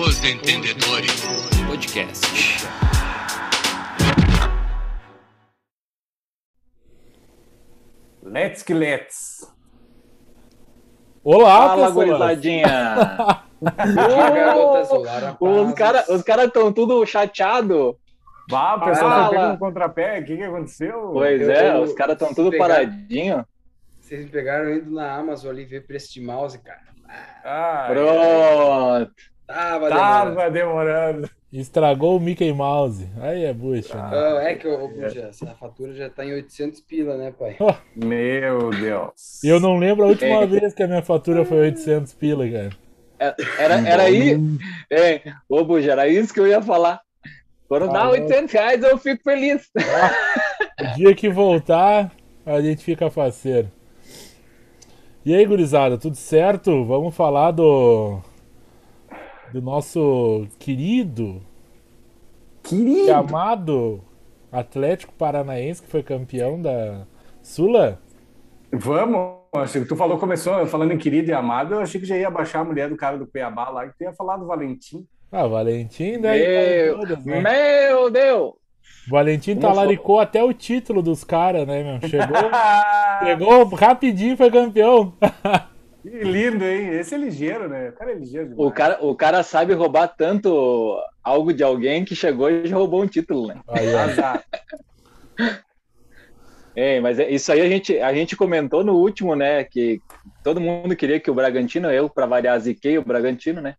Os Entendedores Podcast. Let's que let's. Olá, Fala, pessoal. gurizadinha! os caras os cara estão tudo chateado. Vá, o pessoal Fala. tá pegando um contrapé. O que, que aconteceu? Pois Eu- é, eu- os caras estão tudo pegar- paradinho. Vocês me pegaram indo na Amazon ali ver preço de mouse, cara. Ah, Pronto. Tava demorando. Tava demorando. Estragou o Mickey Mouse. Aí é bucha, né? Ah, é que eu, eu- já, essa fatura já tá em 800 pila, né, pai? Meu Deus. Eu não lembro a última É. vez que a minha fatura foi 800 pila, cara. É, Era, era aí. É, ô, Buja, era isso que eu ia falar. Quando dá Ah, 800 reais, eu fico feliz. O dia que voltar, a gente fica faceiro. E aí, gurizada, tudo certo? Vamos falar do. Do nosso querido e Querido. amado Atlético Paranaense, que foi campeão da Sula. Vamos. Que tu falou, começou falando em querido e amado. Eu achei que já ia baixar a mulher do cara do Cuiabá lá, que tu ia falar do Valentim. Ah, Valentim, daí tá Meu, todas, né? meu Deus! Valentim Como talaricou até o título dos caras, né, meu? Chegou, chegou rapidinho, foi campeão. Que lindo, hein? Esse é ligeiro, né? O cara é ligeiro demais. O cara, o cara sabe roubar tanto algo de alguém que chegou e já roubou um título, né? Aí, ó. Azar. É, mas é- isso aí a gente, a gente comentou no último, né? Que todo mundo queria que o Bragantino, eu, para variar, ziquei o Bragantino, né?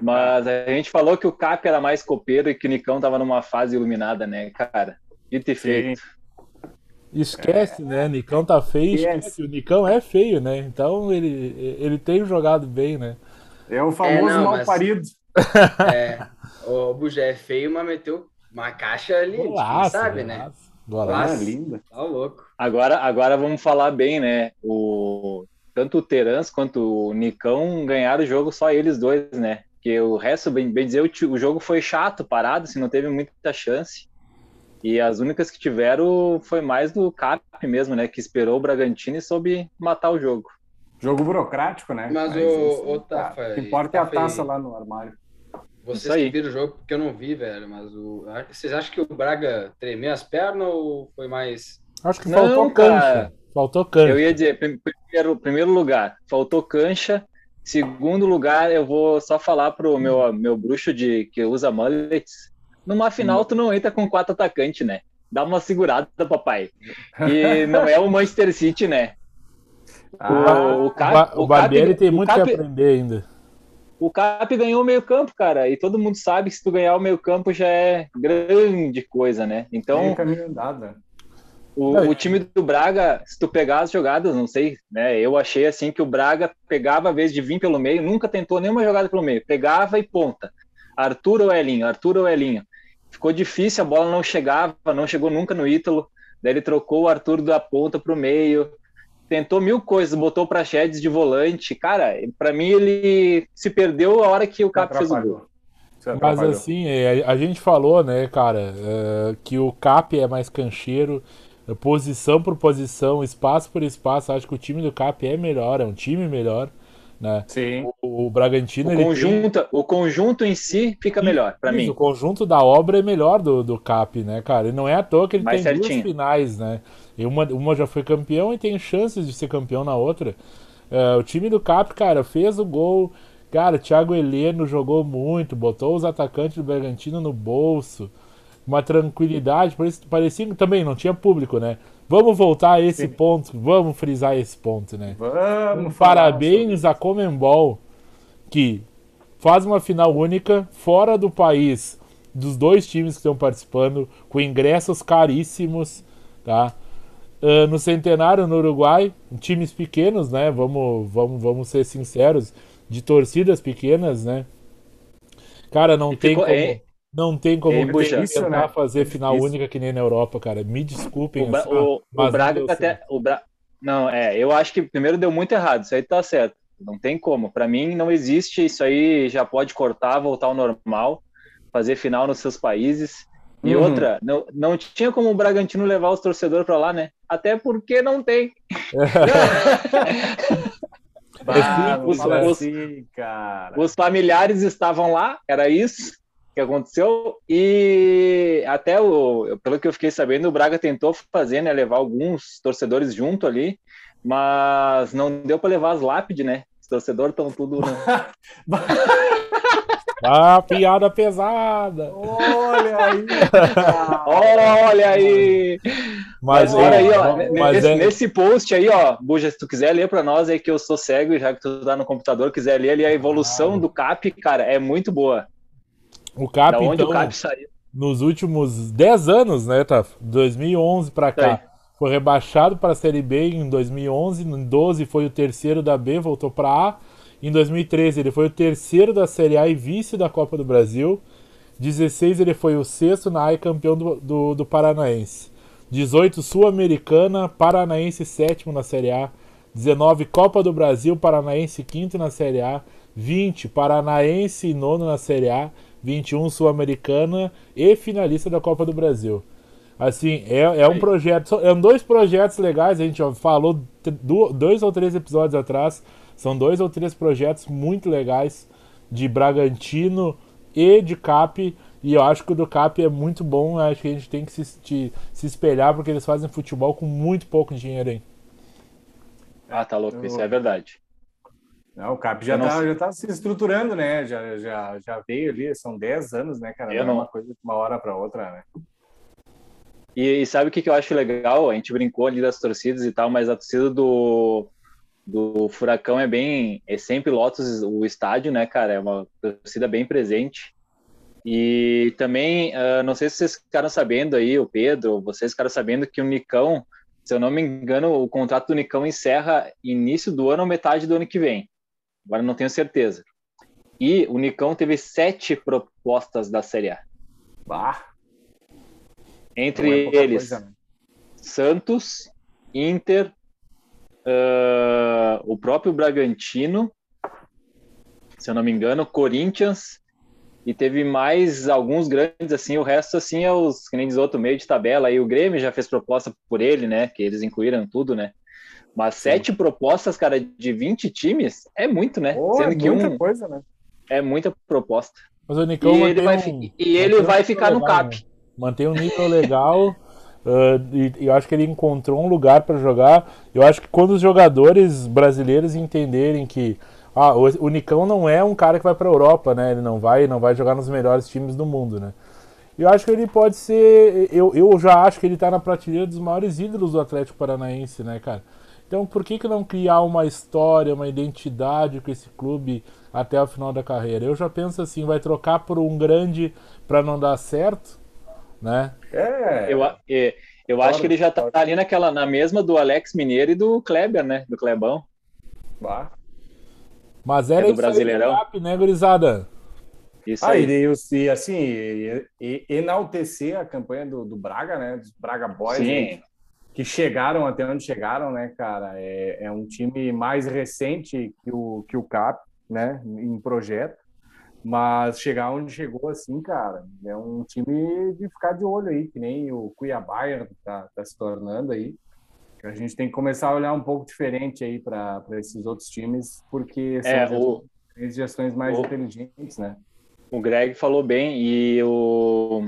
Mas a gente falou que o Cap era mais copeiro e que o Nicão tava numa fase iluminada, né, cara? Dito e feito. Esquece, né? Nicão tá feio, Esquece. esquece. O Nicão é feio, né? Então ele, ele tem jogado bem, né? É o famoso É, não, mal mas- parido. É, o Bujé é feio, mas meteu uma caixa ali, quem Golaço, sabe, né? golaço, Ah, golaço. linda. Tá louco. Agora, agora vamos falar bem, né? O, tanto o Terans quanto o Nicão ganharam o jogo só eles dois, né? Porque o resto, bem, bem dizer, o, o jogo foi chato, parado, assim, não teve muita chance. E as únicas que tiveram foi mais do Cap mesmo, né? Que esperou o Bragantino e soube matar o jogo. Jogo burocrático, né? Mas, isso, ô, tá. Tafa, O que importa é a taça e- lá no armário. Vocês que viram o jogo, porque eu não vi, velho, mas o... vocês acham que o Braga tremeu as pernas ou foi mais... Acho que Não, faltou cara. cancha. Faltou cancha. Eu ia dizer, prim- primeiro, primeiro lugar, faltou cancha. Segundo lugar, eu vou só falar pro meu, meu bruxo de que usa mullets. Numa final, tu não entra com quatro atacantes, né? Dá uma segurada, papai. E não é o Manchester City, né? Ah, o, o O, Cap, Ba- o Barbieri Cap- tem o muito Cap- que aprender ainda. O Cap ganhou o meio campo, cara. E todo mundo sabe que se tu ganhar o meio campo já é grande coisa, né? Então, caminho andado. né? O, o time do Braga, se tu pegar as jogadas, não sei, né? Eu achei assim que o Braga pegava a vez de vir pelo meio, nunca tentou nenhuma jogada pelo meio, pegava e ponta. Arthur ou Elinho, Arthur ou Elinho. Ficou difícil, a bola não chegava, não chegou nunca no Ítalo. Daí ele trocou o Arthur da ponta pro meio. Tentou mil coisas, botou pra Chedes de volante. Cara, pra mim ele se perdeu a hora que o Cap fez o gol. Mas assim, é, a gente falou, né, cara, é, que o Cap é mais cancheiro, posição por posição, espaço por espaço. Acho que o time do Cap é melhor, é um time melhor, né? Sim. O, o Bragantino O ele tem- conjunto, o conjunto em si fica melhor, pra Isso, mim. O conjunto da obra é melhor do, do Cap, né, cara? E não é à toa que ele Mais tem duas certinho. finais, né? E uma, uma já foi campeão e tem chances de ser campeão na outra. É, o time do Cap, cara, fez o gol. Cara, Thiago Heleno jogou muito, botou os atacantes do Bragantino no bolso. Uma tranquilidade, parecia, parecia que também não tinha público, né? Vamos voltar a esse ponto, vamos frisar esse ponto, né? Vamos falar Parabéns à Comembol, que faz uma final única fora do país, dos dois times que estão participando, com ingressos caríssimos, tá? Ah, no Centenário, no Uruguai, times pequenos, né? Vamos, vamos, vamos ser sinceros, de torcidas pequenas, né? Cara, não E tem ficou- como, é- não tem como é, puxa. tentar Isso, né? fazer final Isso. única que nem na Europa, cara. Me desculpem. O, Bra- assim, o- o Braga deu até. O Bra... Não, é, eu acho que primeiro deu muito errado, isso aí tá certo. Não tem como. Pra mim não existe, isso aí já pode cortar, voltar ao normal, fazer final nos seus países. E Uhum. outra, não, não tinha como o Bragantino levar os torcedores pra lá, né? Até porque não tem. Bah, não Os- fala os- assim, cara. Os familiares estavam lá, era isso que aconteceu. E até o, pelo que eu fiquei sabendo, o Braga tentou fazer, né, levar alguns torcedores junto ali, mas não deu para levar as lápides, né? Os torcedores estão tudo. né? Ah, piada pesada. Olha aí. Olha aí! Mas, Mas olha aí, ó, mas nesse, é- nesse post aí, ó, Buja, se tu quiser ler para nós aí que eu sou cego, e já que tu tá no computador, quiser ler ali a evolução do CAP, cara, é muito boa. O Cap, da onde então, o CAP saiu. nos últimos 10 anos, né, tá? 2011 pra cá, foi rebaixado para a Série B em 2011, em 12 foi o terceiro da B, voltou para A. Em 2013 ele foi o terceiro da Série A e vice da Copa do Brasil. 16 ele foi o sexto na A e campeão do, do, do Paranaense. 18 Sul-Americana, Paranaense sétimo na Série A. 19 Copa do Brasil, Paranaense quinto na Série A. 20 Paranaense nono na Série A. 21 Sul-Americana e finalista da Copa do Brasil. Assim, é, é um projeto. São é dois projetos legais, a gente ó, falou dois ou três episódios atrás. São dois ou três projetos muito legais de Bragantino e de Cap. E eu acho que o do Cap é muito bom. eu Acho que a gente tem que se, te- se espelhar, porque eles fazem futebol com muito pouco dinheiro, hein? Ah, tá louco, isso é verdade. Não, o CAP já não tá, já tá se estruturando, né? Já, já, já veio ali, são 10 anos, né, cara? Eu não é uma coisa de uma hora para outra, né? E, e sabe o que, que eu acho legal? A gente brincou ali das torcidas e tal, mas a torcida do, do Furacão é bem. É sempre lotos o estádio, né, cara? É uma torcida bem presente. E também, ah, não sei se vocês ficaram sabendo aí, o Pedro, vocês ficaram sabendo que o Nicão, se eu não me engano, o contrato do Nicão encerra início do ano ou metade do ano que vem. Agora não tenho certeza. E o Nicão teve sete propostas da Série A. Bah, Entre é eles, coisa, né? Santos, Inter, ah, o próprio Bragantino, se eu não me engano, Corinthians, e teve mais alguns grandes, assim, o resto, assim, é os, que nem diz outro, meio de tabela, aí o Grêmio já fez proposta por ele, né, que eles incluíram tudo, né, mas sete propostas, cara, de 20 times, é muito, né, é sendo que muita um coisa, né? é muita proposta. Mas o Nicão E ele vai, um- fi- e ele um vai nível ficar no legal, CAP. né? Mantém um nível legal. e, e eu acho que ele encontrou um lugar para jogar. Eu acho que quando os jogadores brasileiros entenderem que ah, o, o Nicão não é um cara que vai para a Europa, né? Ele não vai, não vai jogar nos melhores times do mundo, né? Eu acho que ele pode ser. Eu, eu já acho que ele tá na prateleira dos maiores ídolos do Atlético Paranaense, né, cara? Então por que, que não criar uma história, uma identidade com esse clube até o final da carreira? Eu já penso assim, vai trocar por um grande para não dar certo, né? É, Eu, é, eu acho que ele já tá ali naquela, na mesma do Alex Mineiro e do Kleber, né? Do Klebão. bah. Mas era É do Brasileirão. cap, né, gurizada? Isso Ah, aí. e, e assim, e- e- enaltecer a campanha do, do Braga, né? Dos Braga Boys, Sim. aí, que chegaram até onde chegaram, né, cara? É, é um time mais recente que o, que o CAP, né? Em projeto. Mas chegar onde chegou, assim, cara, é um time de ficar de olho aí, que nem o Cuiabá tá, tá se tornando aí. A gente tem que começar a olhar um pouco diferente aí para esses outros times, porque são É, gestões- o, gestões mais o- inteligentes, né? o Greg falou bem e o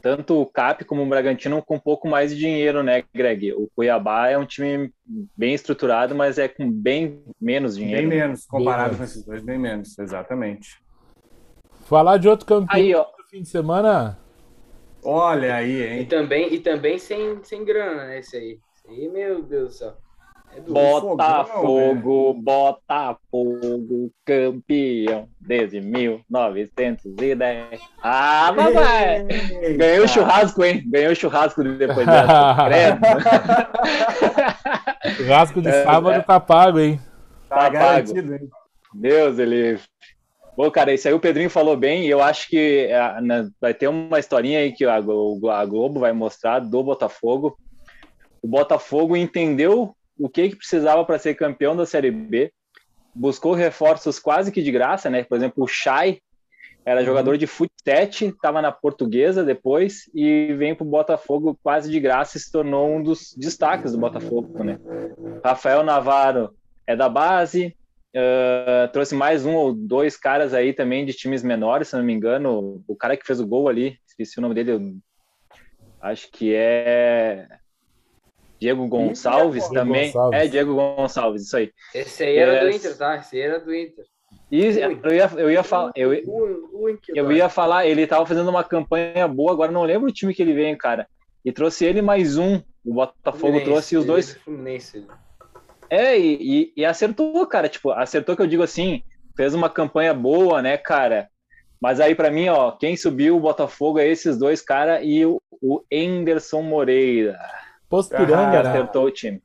tanto o Cap como o Bragantino com um pouco mais de dinheiro, né, Greg? O Cuiabá é um time bem estruturado, mas é com bem menos dinheiro. Bem menos, comparado Bem com esses dois, bem menos, exatamente. Falar de outro campeão Aí, ó, do fim de semana. Olha aí, E hein? também, e também sem, sem grana, né? Esse aí. Esse aí, meu Deus do céu. É Botafogo, Botafogo, campeão desde 1910. Ah, papai! Ganhou o churrasco, hein? Ganhou o churrasco depois dessa. Credo. Churrasco de É, sábado é. tá pago, hein? Tá Tá garantido, hein? Deus, ele. Pô, cara, isso aí o Pedrinho falou bem, e eu acho que na- vai ter uma historinha aí que a Globo vai mostrar do Botafogo. O Botafogo entendeu o que, que precisava para ser campeão da Série B, buscou reforços quase que de graça, né? Por exemplo, o Chay era jogador de futsete, estava na portuguesa depois e vem para o Botafogo quase de graça e se tornou um dos destaques do Botafogo, né? Rafael Navarro é da base, Uh, trouxe mais um ou dois caras aí também de times menores, se não me engano. O cara que fez o gol ali, esqueci o nome dele, acho que é Diego Gonçalves Diego também. Gonçalves. É, Diego Gonçalves, isso aí. Esse aí era do Yes. Inter, tá? Esse aí era do Inter. E eu ia, eu ia falar, eu, eu ia falar, ele tava fazendo uma campanha boa, agora não lembro o time que ele veio, cara. E trouxe ele mais um. O Botafogo Fluminense, trouxe os dois. é do Fluminense. É, e, e- e acertou, cara. Tipo, acertou que eu digo assim, fez uma campanha boa, né, cara? Mas aí, pra mim, ó, quem subiu o Botafogo é esses dois caras e o, o Anderson Moreira. Pospiranga, né? Acertou o time.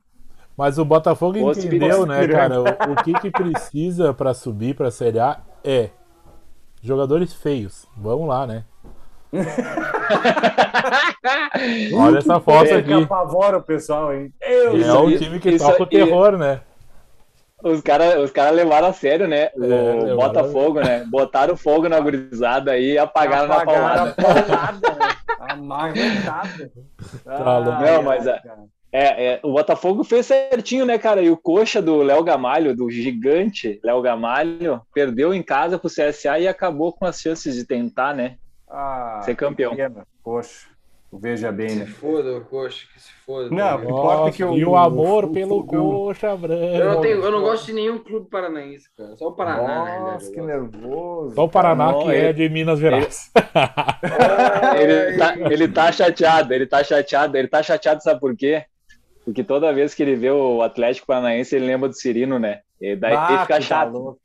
Mas o Botafogo entendeu, né, cara? O, o que que precisa pra subir pra Série A é jogadores feios. Vamos lá, né? Olha essa foto aqui. apavora o pessoal, hein? Eu, É o isso- time que isso toca o terror, né? Os caras os cara levaram a sério, né? O levaram- Botafogo, né? Botaram fogo na gurizada aí e apagaram, na paulada. Amarrotada. Tá louco. Não, mas é- É, é, o Botafogo fez certinho, né, cara? E o coxa do Léo Gamalho, do gigante Léo Gamalho, perdeu em casa pro CSA e acabou com as chances de tentar, né? Ah, Ser campeão. pena. Poxa, veja bem, Que né? se foda, o coxa, que se foda. Não, tá ligado? importa é que o- e o amor o- pelo coxa branco. eu, não tenho, eu não gosto de nenhum clube paranaense, cara. Só o Paraná, realidade, Nossa, eu que nervoso. Só o Paraná Não, que é ele- de Minas Gerais. Ele tá, ele tá chateado, ele tá chateado, ele tá chateado, sabe por quê? Porque toda vez que ele vê o Atlético Paranaense, ele lembra do Cirino, né? E daí Ah, ele fica chato.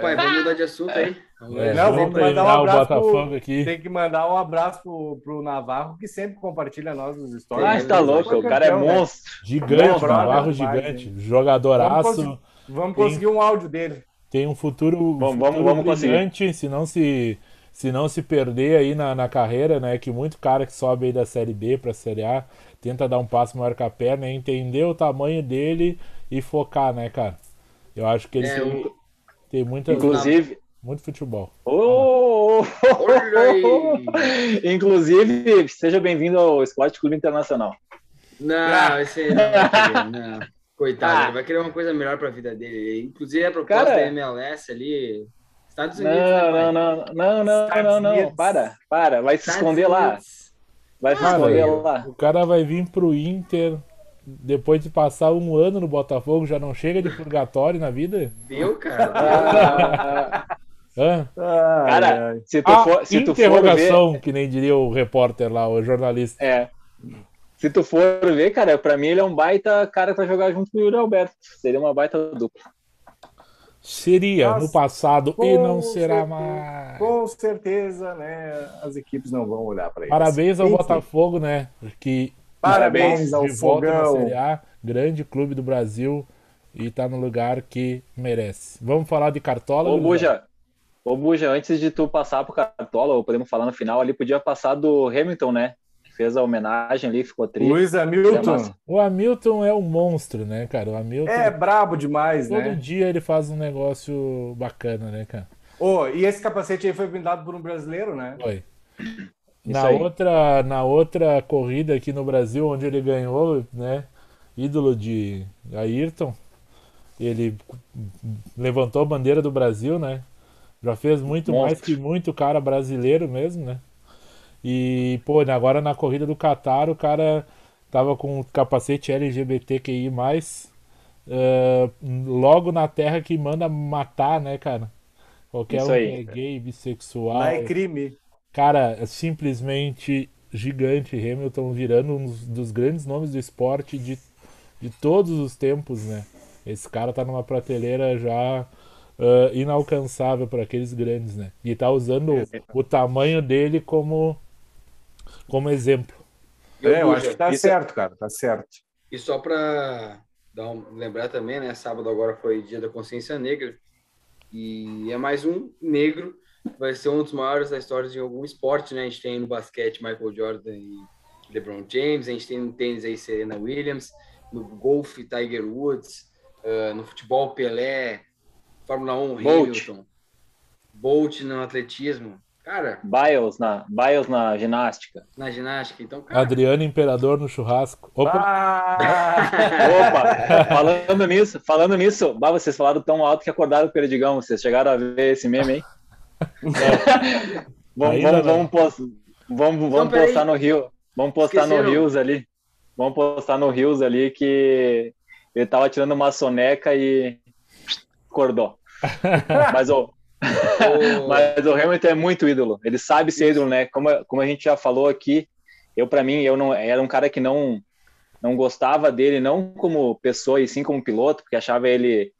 Pai, vamos mudar de assunto aí. Vamos É, mudar de Não, vamos vamos mandar um abraço pro- Botafogo aqui. Tem que mandar um abraço pro, pro Navarro, que sempre compartilha nós nos stories. Ah, Ele tá foi louco, o cara é né? monstro. Gigante, Bom, brother, Navarro gigante. hein? Jogadoraço. Vamos Vamos conseguir um áudio dele. Tem um futuro, Vamos- vamos- futuro vamos conseguir. brilhante, se não se, se não se perder aí na, na carreira, né? Que muito cara que sobe aí da Série B pra Série A tenta dar um passo maior que a perna, é entender o tamanho dele e focar, né, cara? Eu acho que ele É, tem, o- tem muita, Inclusive. muito futebol. Aí. Inclusive, seja bem-vindo ao Esporte Clube Internacional. Não, esse aí não vai querer, não. Coitado, Ah. ele vai querer uma coisa melhor pra vida dele. Inclusive, a proposta Cara. da MLS ali. Estados Unidos. Não, né, não, não, não, não, não, não. Unidos. Para, para. Vai se Estados esconder lá. Unidos. Vai se esconder lá. O cara vai vir pro Inter depois de passar um ano no Botafogo, já não chega de purgatório na vida? Viu, cara? Ah, Hã? Cara, se tu Ah, for, se tu for ver, interrogação, que nem diria o repórter lá, o jornalista. é. Se tu for ver, cara, pra mim ele é um baita cara pra jogar junto com o Yuri Alberto. Seria uma baita dupla. Seria Nossa, no passado e não será certeza. mais. Com certeza, né? As equipes não vão olhar para ele. Parabéns ao Enfim, Botafogo, né? Que Parabéns de ao volta na. Série A, grande clube do Brasil e tá no lugar que merece. Vamos falar de Cartola? Ô? Buja, ô, Buja, antes de tu passar pro Cartola, ou podemos falar no final ali, podia passar do Hamilton, né? Que fez a homenagem ali, ficou triste. Luiz Hamilton. O Hamilton é um monstro, né, cara? O Hamilton, é brabo demais, todo né? dia ele faz um negócio bacana, né, cara? Ô, e esse capacete aí foi blindado por um brasileiro, né? Foi. Isso Na aí. outra, na outra corrida aqui no Brasil, onde ele ganhou, né? Ídolo de Ayrton, ele levantou a bandeira do Brasil, né? Já fez muito Monstro. mais que muito cara brasileiro mesmo, né? E, pô, agora na corrida do Qatar, o cara tava com o capacete LGBTQI+, eh, logo na terra que manda matar, né, cara? Qualquer Isso um aí. que é gay, bissexual. Lá é crime. Cara, é simplesmente gigante. Hamilton virando um dos- grandes nomes do esporte de, de todos os tempos, né? Esse cara tá numa prateleira já ah, inalcançável para aqueles grandes, né? E tá usando o, o tamanho dele como, como exemplo. E, ô, É, eu acho que tá isso- certo, cara. Tá certo. E só para um, lembrar também, né? Sábado agora foi Dia da Consciência Negra. E é mais um negro. Vai ser um dos maiores da história de algum esporte, né? A gente tem no basquete Michael Jordan e LeBron James. A gente tem no tênis aí Serena Williams. No golfe Tiger Woods. ah, no futebol Pelé. Fórmula 1 Bolt. Hamilton. Bolt no atletismo. Cara, Biles na, Biles na ginástica. na ginástica, então, cara. Adriano Imperador no churrasco. Opa, Ah! Opa, falando nisso, falando nisso, bah, vocês falaram tão alto que acordaram o Perdigão. Vocês chegaram a ver esse meme, hein? Vamos, Ainda vamos, não. vamos, post- vamos, vamos postar no Rio. Vamos postar no. Rios ali. Vamos postar no Rios ali que ele tava tirando uma soneca e acordou. Mas o, O- mas o Hamilton é muito ídolo. Ele sabe ser ídolo, né? Como, como a gente já falou aqui, eu para mim eu não era um cara que não não gostava dele não como pessoa e sim como piloto, porque achava ele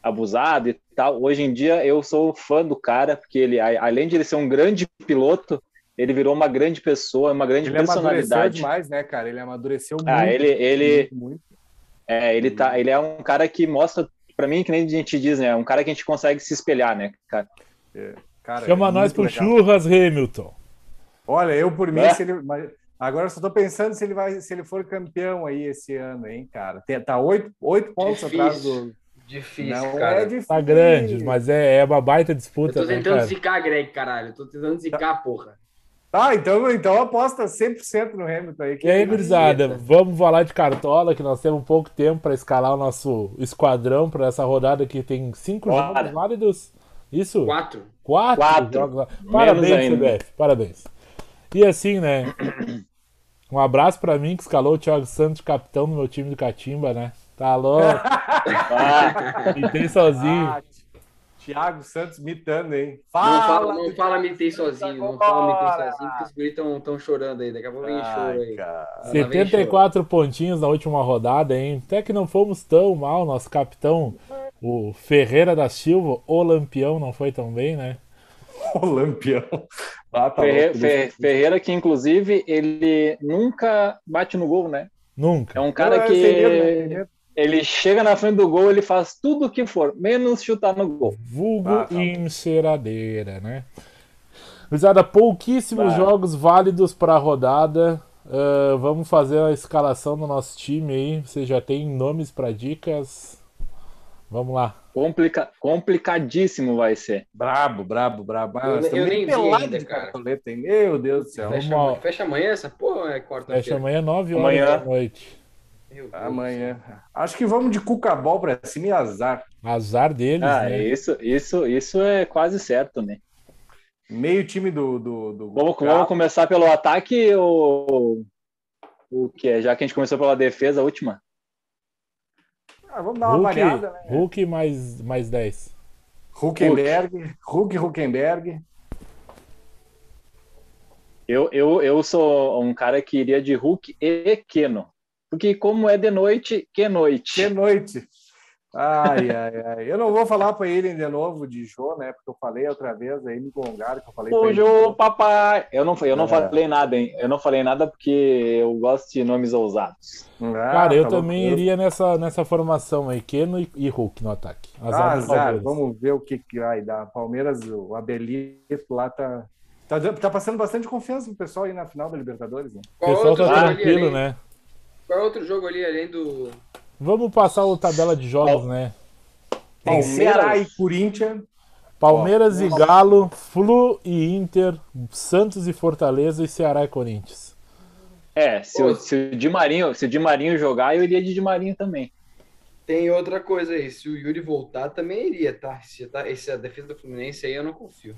abusado e tal. Hoje em dia eu sou fã do cara, porque ele a- além de ele ser um grande piloto, ele virou uma grande pessoa, uma grande Ele amadureceu personalidade. demais, né, cara? Ele amadureceu muito. Ah, ele ele muito, muito. é, ele tá, ele é um cara que mostra para mim que nem a gente diz, né? É um cara que a gente consegue se espelhar, né, cara? Cara, chama é nós pro legal. churras, Hamilton. Olha, eu por mim, É. se ele. Agora eu só tô pensando se ele vai, se ele for campeão aí esse ano, hein, cara. Tá oito, oito pontos Difícil. atrás do. Difícil, Não cara. é difícil. Tá grande, mas é, é uma baita Eu disputa, tô né, tentando cara? zicar, Greg, caralho. Eu tô tentando zicar, porra. Tá, então, então aposta 100% no Hamilton aí. que E aí, gurizada, vamos falar de cartola, que nós temos pouco tempo para escalar o nosso esquadrão para essa rodada que tem cinco Bora. jogos válidos. Isso? Quatro. Quatro, Quatro. jogos. Parabéns. CBF, parabéns. E assim, né? Um abraço pra mim que escalou o Thiago Santos capitão no meu time do Catimba, né? Tá louco, Ah, tem sozinho. Ah, Thiago Santos mitando, hein? Não fala, não fala mitei sozinho. Não fala mitei sozinho, porque os guris estão tão chorando aí. Daqui a pouco vem choro aí. cara. Lá vem 74 pontinhos na última rodada, hein? Até que não fomos tão mal. Nosso capitão, o Ferreira da Silva, o Lampião, não foi tão bem, né? O Lampião. Ah, tá Ferre- louco. Fer- Ferreira, que inclusive ele nunca bate no gol, né? Nunca. É um cara? Sem que. Ele chega na frente do gol, ele faz tudo o que for, menos chutar no gol. Vulgo Ah, tá. enceradeira, né? Gurizada, pouquíssimos Bah. jogos válidos para a rodada. Ah, vamos fazer a escalação do nosso time aí. Você já tem nomes para dicas? Vamos lá. Complica- complicadíssimo vai ser. Brabo, brabo, brabo. Ah, Eu- eu estamos nem vi ainda, de cara. Meu Deus do céu. Fecha, fecha amanhã essa porra ou é Fecha quarta-feira? amanhã, 9 horas Amanhã. da noite. Amanhã. Acho que vamos de cucabol pra cima e azar. Azar deles, Ah, né? isso, isso, isso é quase certo, né? Meio time do. do, do Vamos, vamos começar pelo ataque ou o que é? Já que a gente começou pela defesa, a última. Ah, vamos dar uma Hulk, variada, né? Hulk mais, mais 10. Huckenberg, Hulk Huckenberg. Eu, eu, eu sou um cara que iria de Hulk e Keno. Porque como é de noite, que noite. Que noite. Ai, ai, ai. Eu não vou falar para ele de novo de Jô, né? Porque eu falei outra vez aí, me gongaram que eu falei pra ele. Fujo, papai! Eu não, eu não É. falei nada, hein? Eu não falei nada porque eu gosto de nomes ousados. Ah, Cara, eu tá também louco. iria nessa, nessa formação aí, Keno e, e Hulk no ataque. Ah, do azar, Palmeiras. vamos ver o que, que vai dar. Palmeiras, o Abelito lá tá, tá, tá passando bastante confiança pro pessoal aí na final da Libertadores, né? O pessoal tá tranquilo, né? Qual é outro jogo ali além do. Vamos passar o tabela de jogos, né? Tem Palmeiras. Ceará e Corinthians. Palmeiras Ó, e Galo, Flu e Inter, Santos e Fortaleza e Ceará e Corinthians. É, se, o, se o Di Marinho, se o Di Marinho jogar, eu iria de Di Marinho também. Tem outra coisa aí. Se o Yuri voltar, também iria, tá? Se, tá, esse, a defesa do Fluminense aí eu não confio.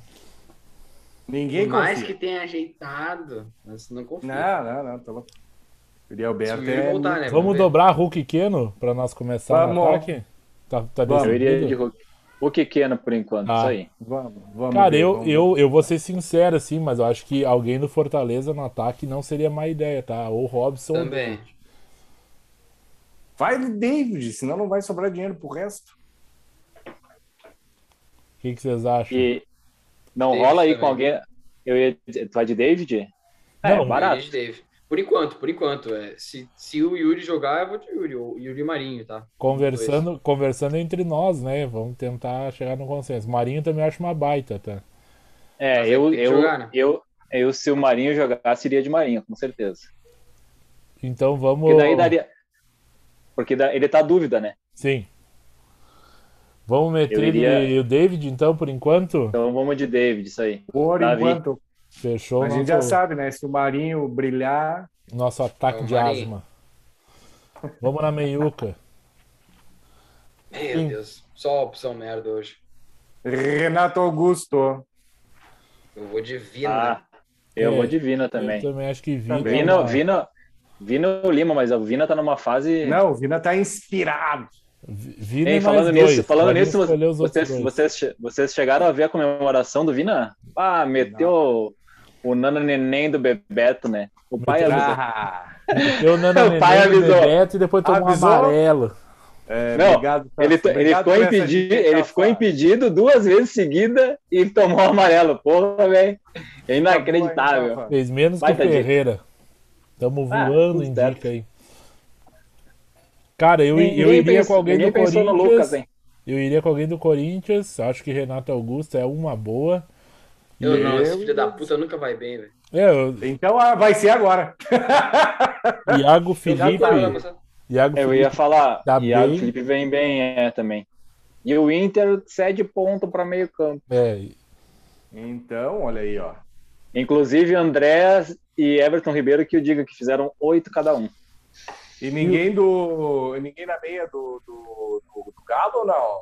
Ninguém Por mais confia. que tenha ajeitado, mas não confio. Não, não, não. Tá louco. Yuri Se Alberto o é... voltar, né? Vamos dobrar Hulk Keno para nós começar Vamos. ataque? Tá, tá Vamos. Eu iria de Hulk. Hulk Keno por enquanto, Ah. isso aí. Vamos, vamos Cara, ver, eu, vamos eu, eu vou ser sincero, assim, mas eu acho que alguém do Fortaleza no ataque não seria má ideia, tá? Ou Robson. ou Também. David. Vai de David, senão não vai sobrar dinheiro pro resto. O que, que vocês acham? E não David rola aí também. com alguém. Eu ia tu vai de David? É, Não, barato. Yuri Dave. Por enquanto, por enquanto. É, se, se o Yuri jogar, eu vou de Yuri. O Yuri Marinho, tá? Conversando, conversando entre nós, né? Vamos tentar chegar no consenso. Marinho também acho uma baita, tá? É, Mas eu, eu, jogar, né? eu, eu, se o Marinho jogasse, iria de Marinho, com certeza. Então vamos. Porque daí daria. Porque da- ele tá dúvida, né? Sim. Vamos meter iria- ele e o David, então, por enquanto? Então vamos de David, isso aí. Por Davi. enquanto. Fechou A gente nosso, já sabe, né? Se o Marinho brilhar, nosso ataque É o de Marinho. asma. Vamos na meiuca. Meu Sim. Deus, só opção merda hoje. Renato Augusto. Eu vou de Vina. Ah, eu É, vou de Vina Eu também. também acho que Vina. Também. é Vina, Vina, Vina Lima, mas o Vina tá numa fase. Não, o Vina tá inspirado. Vi- Vina Hein, e falando mais nisso, dois. falando nisso, vocês, vocês, vocês chegaram a ver a comemoração do Vina? Ah, meteu o Nano Neném do Bebeto, né? O pai avisou. Ah, Eu Nano O pai avisou. Bebeto e depois tomou um Avisou? amarelo. é, Não, obrigado, Ele, ele, obrigado ficou impedido, ele ficou impedido duas vezes seguida e tomou o amarelo. Porra, velho. É inacreditável. Tá bom, hein, Fez menos que o. Ferreira. Tamo Ah, voando tudo em certo. dica aí. Cara, eu, Ninguém eu iria pensou- com alguém do Corinthians. Lucas, eu iria com alguém do Corinthians. Acho que Renato Augusto é uma boa. Eu não, esse Eu- filho da puta nunca vai bem, velho. É, eu- Então ah, vai ser agora. Iago Eu Felipe. Iago Eu Felipe. ia falar. Tá a bem. Felipe vem bem, é, também. E o Inter cede ponto para meio campo. É, Então, olha aí, ó. Inclusive André e Everton Ribeiro que o diga que fizeram oito cada um. E ninguém do. Ninguém na meia do, do, do, do Galo ou não?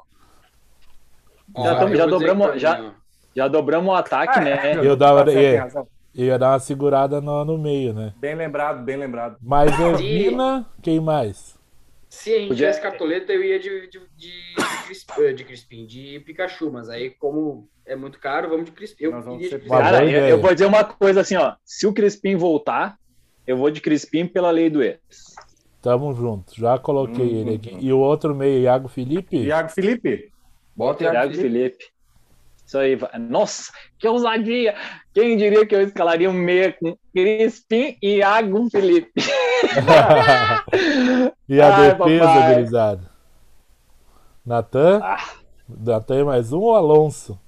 Ó, Já tamo- eu já dobramos- já- Já dobramos o ataque, Ah, né? Eu dava- Tá certo, é. ia dar uma segurada no, no meio, né? Bem lembrado, bem lembrado. Mas é Sim. Vina, quem mais? Se a gente Podia- tivesse cartoleta, eu ia de, de, de, de, Crisp- eh, de Crispim, de Pikachu, mas aí, como é muito caro, vamos de Crispim. Eu vamos de Crispim. Cara, eu, eu vou dizer uma coisa assim, ó. Se o Crispim voltar, eu vou de Crispim pela lei do ex. Tamo junto. Já coloquei Hum, ele aqui. E o outro meio, Iago Felipe? Iago Felipe. Bota Iago, Thiago Felipe. Felipe. Isso aí. Nossa, que ousadia! Quem diria que eu escalaria um meia com Crispim e Iago Felipe? e a Ai, defesa, gurizada? Natan? Ah. Natan é mais um ou Alonso?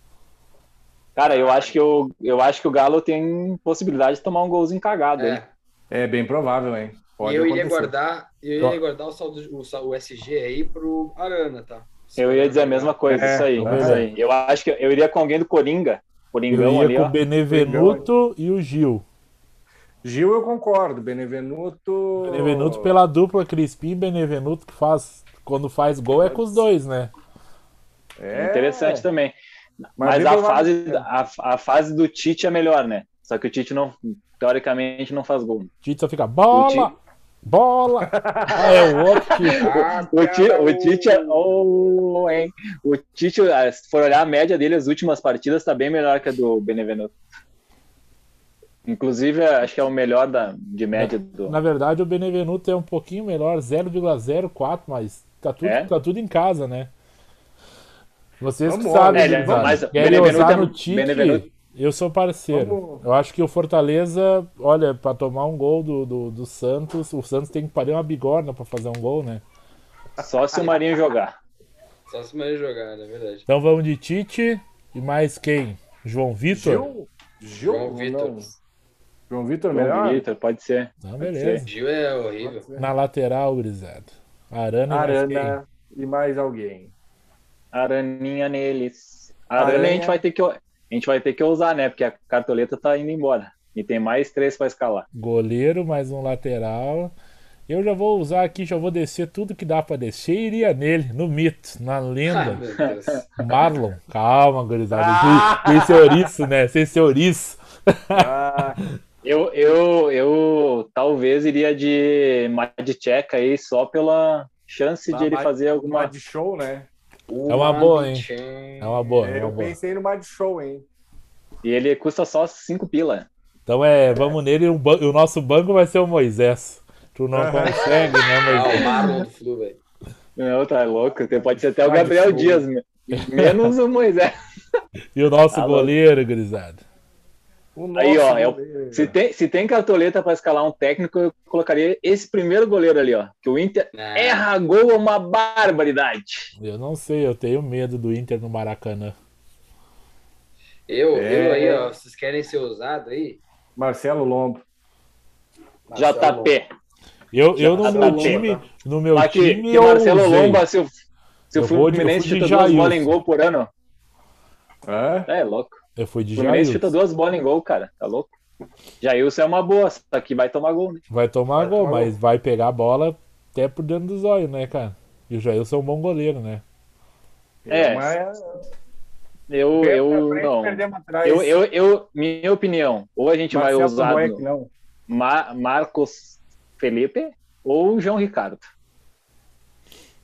Cara, eu acho que o, eu acho que o Galo tem possibilidade de tomar um golzinho cagado, hein? É. É bem provável, hein? E Pode eu iria acontecer. guardar, eu iria guardar o, saldo, o, o SG aí pro Arana, tá? Eu ia dizer a mesma coisa, É, isso aí, vamos isso aí. Eu acho que eu iria com alguém do Coringa. Eu Coringão ia ali, com o Benevenuto e o Gil. Gil, eu concordo. Benevenuto. Benevenuto pela dupla Crispim e Benevenuto que faz. Quando faz gol é com os dois, né? É, Interessante também. Mas Mas, a, fase, a, a fase do Tite é melhor, né? Só que o Tite não, teoricamente, não faz gol. Tite só fica bola, bola. Ah, é o outro que. Ah, O, Ti- cara, o Tite é. Oh, hein? O Tite, ah, se for olhar a média dele, as últimas partidas, tá bem melhor que a do Benevenuto. Inclusive, acho que é o melhor da, de média do. Na verdade, o Benevenuto é um pouquinho melhor, 0,04, mas tá tudo, É? tá tudo em casa, né? Vocês que Vamos sabem, É, é- gurizada. mas querem Benevenuto usar é- no Tite, Benevenuto- eu sou parceiro. Vamos- Eu acho que o Fortaleza, olha, pra tomar um gol do, do, do Santos, o Santos tem que parir uma bigorna pra fazer um gol, né? Só se o Marinho jogar. Só se mais jogar, é verdade. Então vamos de Tite e mais quem? João Vitor? Gil? Gil? João Vitor. Não. João Vitor João melhor? Vitor, pode ser. Pode beleza. Gil é horrível. Na lateral, gurizada. Arana, e mais quem? Arana e mais alguém. Araninha neles. Arana a Aranha. gente vai ter que a gente vai ter que usar, né? Porque a cartoleta tá indo embora. E tem mais três para escalar. Goleiro, mais um lateral. Eu já vou usar aqui, já vou descer tudo que dá pra descer e iria nele, no mito, na Ah, lenda. meu Deus. Marlon, calma, gurizada. Sem- Sem senhoriço, né? Sem senhoriço. Ah, Eu, eu, eu talvez iria de Madcheca aí só pela chance Tá, de ele Mad- fazer alguma. Mad Show, né? É uma boa, hein? É uma boa, é eu uma boa. pensei no Mad Show, hein? E ele custa só cinco pila. Então é, vamos nele. O, ban- o nosso banco vai ser o Moisés. Tu não consegue, né, Ah, Moisés? o Marlon do Flu, velho. Não, tá louco. Pode ser até o Gabriel Show. Dias, me- menos o Moisés. E o nosso Alô. goleiro, gurizada. O Aí, ó, eu- goleiro. Se tem, se tem cartoleta para escalar um técnico, eu colocaria esse primeiro goleiro ali, ó. Que o Inter Ah, erra gol é uma barbaridade. Eu não sei, eu tenho medo do Inter no Maracanã. Eu, É. eu aí, ó, vocês querem ser ousado aí? Marcelo Lombo. JP. Eu, eu no tá meu time, no meu Aqui, time que eu Marcelo. Lomba, se o, Se Eu eu Fluminense chuta duas bolas em gol por ano, É? é louco. Eu fui de O Fluminense Jair. chuta duas bolas em gol, cara. Tá louco? Jailson é uma boa, só que vai tomar gol, né? Vai tomar Vai gol, tomar mas vai pegar a bola até por dentro dos olhos, né, cara? E o Jailson é um bom goleiro, né? É, Mas, Eu, eu não. Perdemos atrás. Eu, eu, eu, minha opinião, ou a gente vai Marcelo usar Boeck, no não. Ma- Marcos Felipe ou João Ricardo.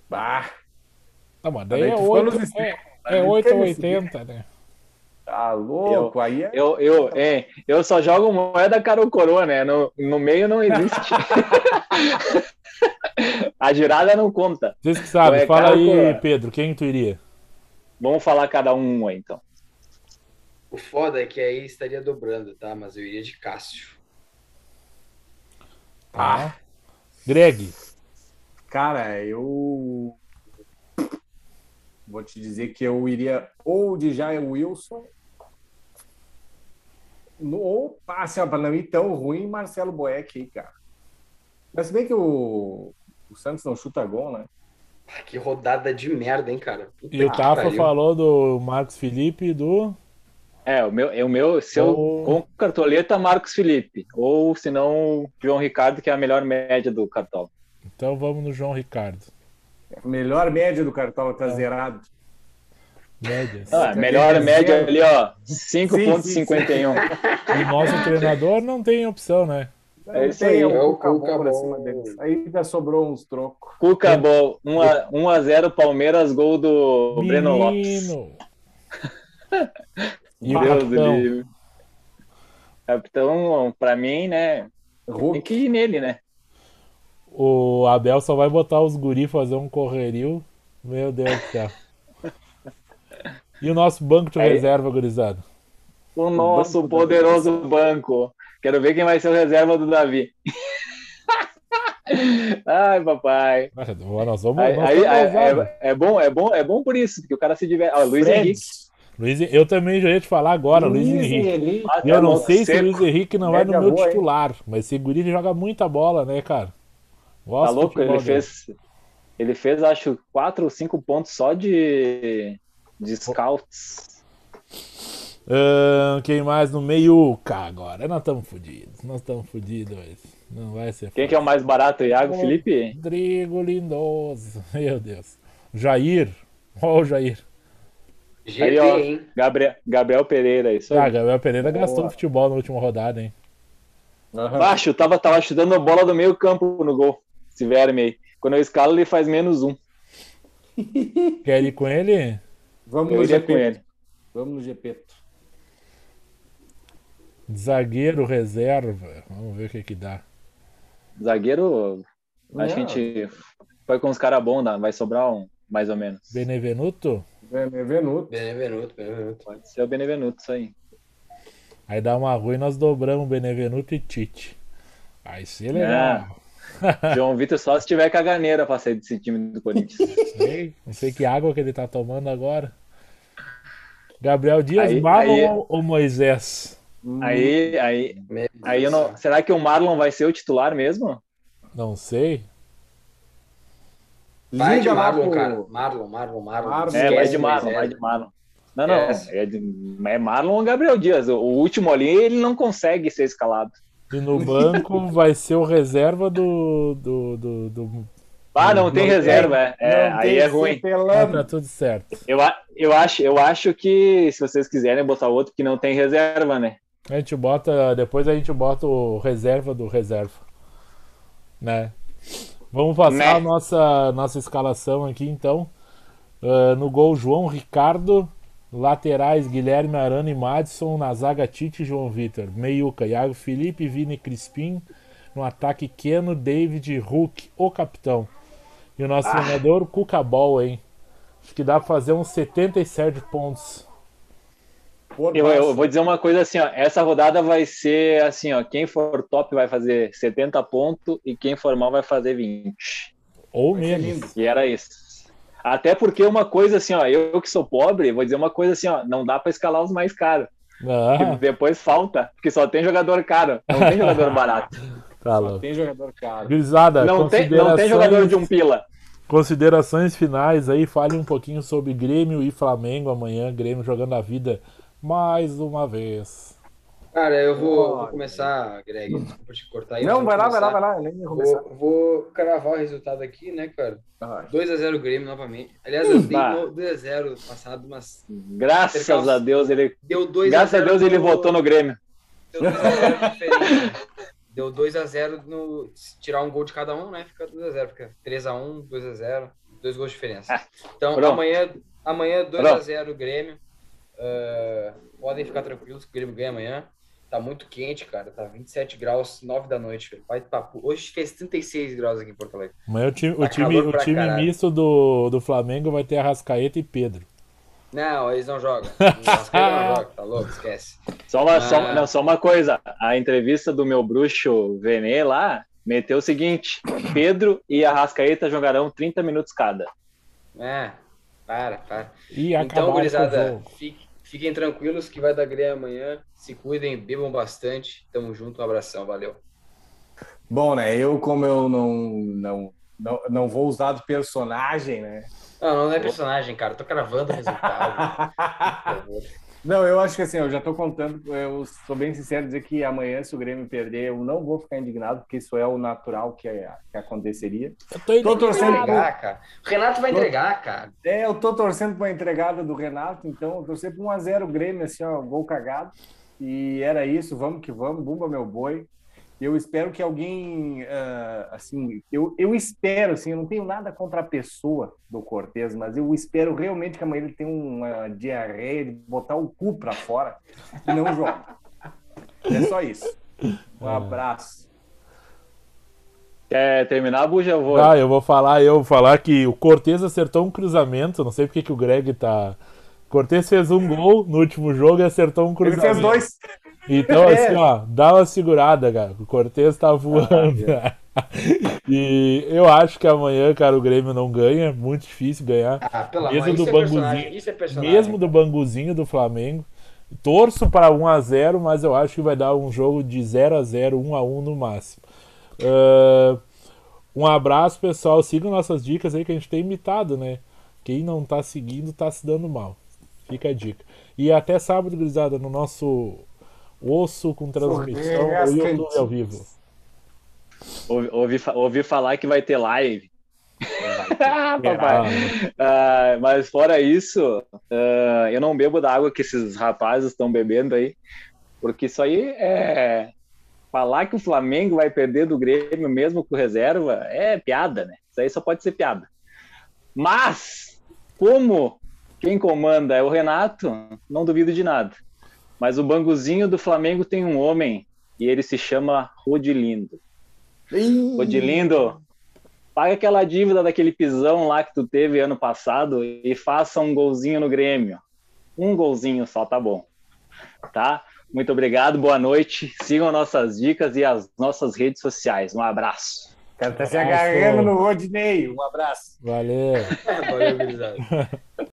Bah, Não, mas Daí daí é tu ficou nos 8, extremos, é, é Aí 8 ou fica nesse 80, né? Tá louco. Aí é. Eu, eu, é, eu só jogo moeda cara ou coroa, né? No, no meio não existe. a girada não conta. Vocês que sabem, Ou é fala aí, coroa? Pedro, quem tu iria? Vamos falar cada um aí, então. O foda é que aí estaria dobrando, tá? Mas eu iria de Cássio. Tá? Greg, Cara, eu. Vou te dizer que eu iria ou de Jair Wilson. no- Ou, assim, ó, pra não ir tão ruim, Marcelo Boeck aí, cara. Mas se bem que o, o Santos não chuta gol, né? Ah, Que rodada de merda, hein, cara? Puta e o Tafa pariu. falou do Marcos Felipe e do. É, o meu, é o meu se eu Ou- com cartoleta, Marcos Felipe. Ou se não, João Ricardo, que é a melhor média do cartão. Então vamos no João Ricardo. Melhor média do Cartola tá zerado. Médias. Ah, Tem melhor média ali, ó. Sim, 5,51. E nosso treinador não tem opção, né? É isso Tem aí. o É o Cuca Cuca Bom pra Bom. cima deles. Aí ainda sobrou uns trocos. Cuca Ball, 1x0 Palmeiras, gol do Breno Lopes. Menino! O Deus do capitão? livre. Capitão, pra mim, né? Tem Hulk. que ir nele, né? O Abel só vai botar os guri fazer um correrio. Meu Deus do céu. E o nosso banco de Aí- reserva, gurizada? O nosso banco da poderoso banco. Quero ver quem vai ser o reserva do Davi. Ai, papai. Nós vamos, Aí, nós aí- é, é bom, é bom, é bom por isso, porque o cara se diverte. Ó, Luiz Fred. Henrique. Luiz, eu também já ia te falar agora, Luiz Henrique. Henrique. Ah, E eu não sei se o seco. Luiz Henrique não vai no Média meu boa, hein? titular, mas esse guri joga muita bola, né, cara? Tá Gosto do louco? Ele dele. fez, ele fez, acho, quatro ou cinco pontos só de, de scouts. Ahn, quem mais no meiuca agora? Nós estamos fodidos, nós estamos fodidos. Não vai ser Quem que é o mais barato? Iago Felipe? Rodrigo Lindoso. Meu Deus. Jair. Ó o Jair. GT, Aí, ó. hein? Gabriel, Gabriel Pereira, isso Ah, aí. Gabriel Pereira Boa. gastou futebol na última rodada, hein? Aham. Baixo, tava, tava chutando a bola do meio campo no gol. Esse verme aí. Quando eu escalo, ele faz menos um. Quer ir com ele? Vamos Eu no GP. com ele. Vamos no GP. Zagueiro reserva. Vamos ver o que que dá. Zagueiro, acho que a Não. gente foi com os caras bons, vai sobrar um, mais ou menos. Benevenuto? Benevenuto. Benevenuto, Benevenuto. Pode ser o Benevenuto, isso aí. Aí dá uma ruim, nós dobramos Benevenuto e Tite. Vai ser legal. João Vitor só se tiver caganeira pra sair desse time do Corinthians. Não sei que água que ele tá tomando agora. Gabriel Dias, Aí- Marlon aí- ou- Moisés? Aí, aí, Meu aí eu não. Será que o Marlon vai ser o titular mesmo? Não sei. Vai de Liga lá Marlon, pro- cara. Marlon, Marlon, Marlon. Marlon. É, vai de Marlon, vai de Marlon. Não, não. Esquece. É, de, é Marlon ou Gabriel Dias. O, o último ali, ele não consegue ser escalado. E no banco vai ser o reserva do. do, do, do... Ah, não, tem Não reserva, é. É, Não aí é ruim. Ah, tá tudo certo. Eu, a- eu, acho, eu acho que se vocês quiserem botar outro que não tem reserva, né? A gente bota. Depois a gente bota o reserva do reserva. Né? Vamos passar Né. a nossa, nossa escalação aqui então. Ah, no gol, João Ricardo. Laterais, Guilherme Arana e Madison. Na zaga, Tite e João Vitor. Meiuca, Iago Felipe, Vini Crispim. No ataque, Keno, David, Hulk, o capitão. E o nosso treinador, Cuca Ball, hein? Acho que dá pra fazer uns 77 pontos. Por Eu, eu vou dizer uma coisa assim, ó. Essa rodada vai ser assim, ó. Quem for top vai fazer 70 pontos e quem for mal vai fazer 20. Ou menos. E era isso. Até porque uma coisa assim, ó. Eu que sou pobre, vou dizer uma coisa assim, ó. Não dá pra escalar os mais caros. Ah, porque Depois falta, porque só tem jogador caro, não tem jogador barato. tá louco. Tem jogador caro. Gurizada, Não tem, não tem jogador de um pila. considerações finais aí, fale um pouquinho sobre Grêmio e Flamengo amanhã, Grêmio jogando a vida mais uma vez. Cara, eu vou, vou começar, Greg. Desculpa te cortar aí. Não, vai lá, vai lá, vai lá. ia começar. Vou, vou cravar o resultado aqui, né, cara? Ah, 2x0 Grêmio novamente. Aliás, eu dei Bah. no 2x0 passado, mas Graças a Deus ele. deu 2x0. Graças a Deus ele votou no Grêmio. Deu 2x0 diferente. Deu 2x0 no. Se tirar um gol de cada um, né? Fica 2x0. Fica 3x1, 2x0, dois gols de diferença. Então, Pronto. amanhã, amanhã 2x0 Grêmio. Ah, podem ficar tranquilos que o Grêmio ganha amanhã. Tá muito quente, cara. Tá 27 graus, 9 da noite. Vai pra... Hoje fez 36 graus aqui em Porto Alegre. Amanhã o time, o Tá time, calor o time caralho. misto do, do Flamengo vai ter Arrascaeta e Pedro. Não, eles não jogam. O Arrascaeta não joga, tá louco? Esquece. Só uma, Ah. só, não, só uma coisa. A entrevista do meu bruxo Venê lá meteu o seguinte: Pedro e Arrascaeta jogarão 30 minutos cada. É, para, para. E Então, o gurizada, fique- fiquem tranquilos que vai dar Grêmio amanhã. Se cuidem, bebam bastante. Tamo junto, um abração, valeu. Bom, né? Eu, como eu não, não, não, não vou usar do personagem, né? Não, não é personagem, cara. Tô cravando o resultado. por favor. Não, eu acho que assim, eu já tô contando, eu sou bem sincero em dizer que amanhã, se o Grêmio perder, eu não vou ficar indignado, porque isso é o natural que, que aconteceria. Eu tô Tô torcendo entregar, cara. O Renato vai entregar, cara. É, eu tô torcendo pra entregada do Renato, então eu torcer por 1x0 Grêmio, assim, ó, gol cagado. E era isso, vamos que vamos, bumba meu boi. Eu espero que alguém, ah, assim, eu, eu espero, assim, eu não tenho nada contra a pessoa do Cortez, mas eu espero realmente que amanhã ele tenha uma diarreia de botar o cu pra fora e não joga. É só isso. Um abraço. Quer terminar, Buja? Eu vou. Ah, eu vou falar, eu vou falar que o Cortez acertou um cruzamento, não sei porque que o Greg tá. Cortez fez um gol no último jogo e acertou um Ele cruzamento. fez dois. Então, É. assim, ó, dá uma segurada, cara. O Cortez tá voando. e eu acho que amanhã, cara, o Grêmio não ganha. Muito difícil ganhar. Ah, pelo Mesmo do isso é Banguzinho. personagem. Isso é personagem. Mesmo do Banguzinho do Flamengo. Torço para 1x0, mas eu acho que vai dar um jogo de 0x0, 1x1 no máximo. Ah, um abraço, pessoal. Sigam nossas dicas aí que a gente tem imitado, né? Quem não tá seguindo tá se dando mal. Fica a dica. E até sábado, gurizada, no nosso osso com transmissão no YouTube ao vivo. Ouvi, ouvi, ouvi falar que vai ter live. ah, Ah, mas fora isso, ah, eu não bebo da água que esses rapazes estão bebendo aí, porque isso aí é. Falar que o Flamengo vai perder do Grêmio mesmo com reserva é piada, né? Isso aí só pode ser piada. Mas, como quem comanda é o Renato, não duvido de nada. Mas o banguzinho do Flamengo tem um homem e ele se chama Rodilindo. Rodilindo, paga aquela dívida daquele pisão lá que tu teve ano passado e faça um golzinho no Grêmio. Um golzinho só, tá bom. Tá? Muito obrigado, boa noite. Sigam nossas dicas e as nossas redes sociais. Um abraço. O cara tá se agarrando no Rodney. Um abraço. Valeu. Valeu.